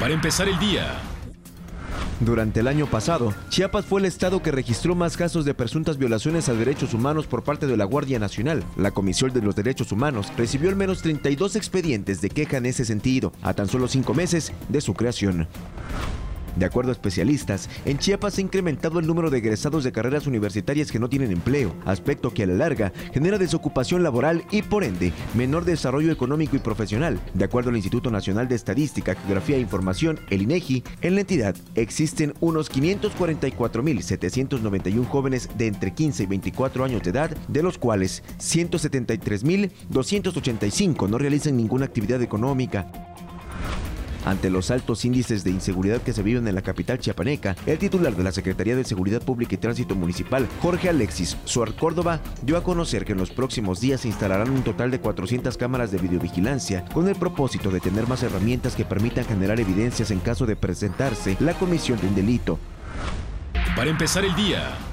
Para empezar el día. Durante el año pasado, Chiapas fue el estado que registró más casos de presuntas violaciones a derechos humanos por parte de la Guardia Nacional. La Comisión de los Derechos Humanos recibió al menos 32 expedientes de queja en ese sentido, a tan solo cinco meses de su creación. De acuerdo a especialistas, en Chiapas ha incrementado el número de egresados de carreras universitarias que no tienen empleo, aspecto que a la larga genera desocupación laboral y por ende menor desarrollo económico y profesional. De acuerdo al Instituto Nacional de Estadística, Geografía e Información, el INEGI, en la entidad existen unos 544.791 jóvenes de entre 15 y 24 años de edad, de los cuales 173.285 no realizan ninguna actividad económica. Ante los altos índices de inseguridad que se viven en la capital chiapaneca, el titular de la Secretaría de Seguridad Pública y Tránsito Municipal, Jorge Alexis Suar Córdoba, dio a conocer que en los próximos días se instalarán un total de 400 cámaras de videovigilancia con el propósito de tener más herramientas que permitan generar evidencias en caso de presentarse la comisión de un delito. Para empezar el día.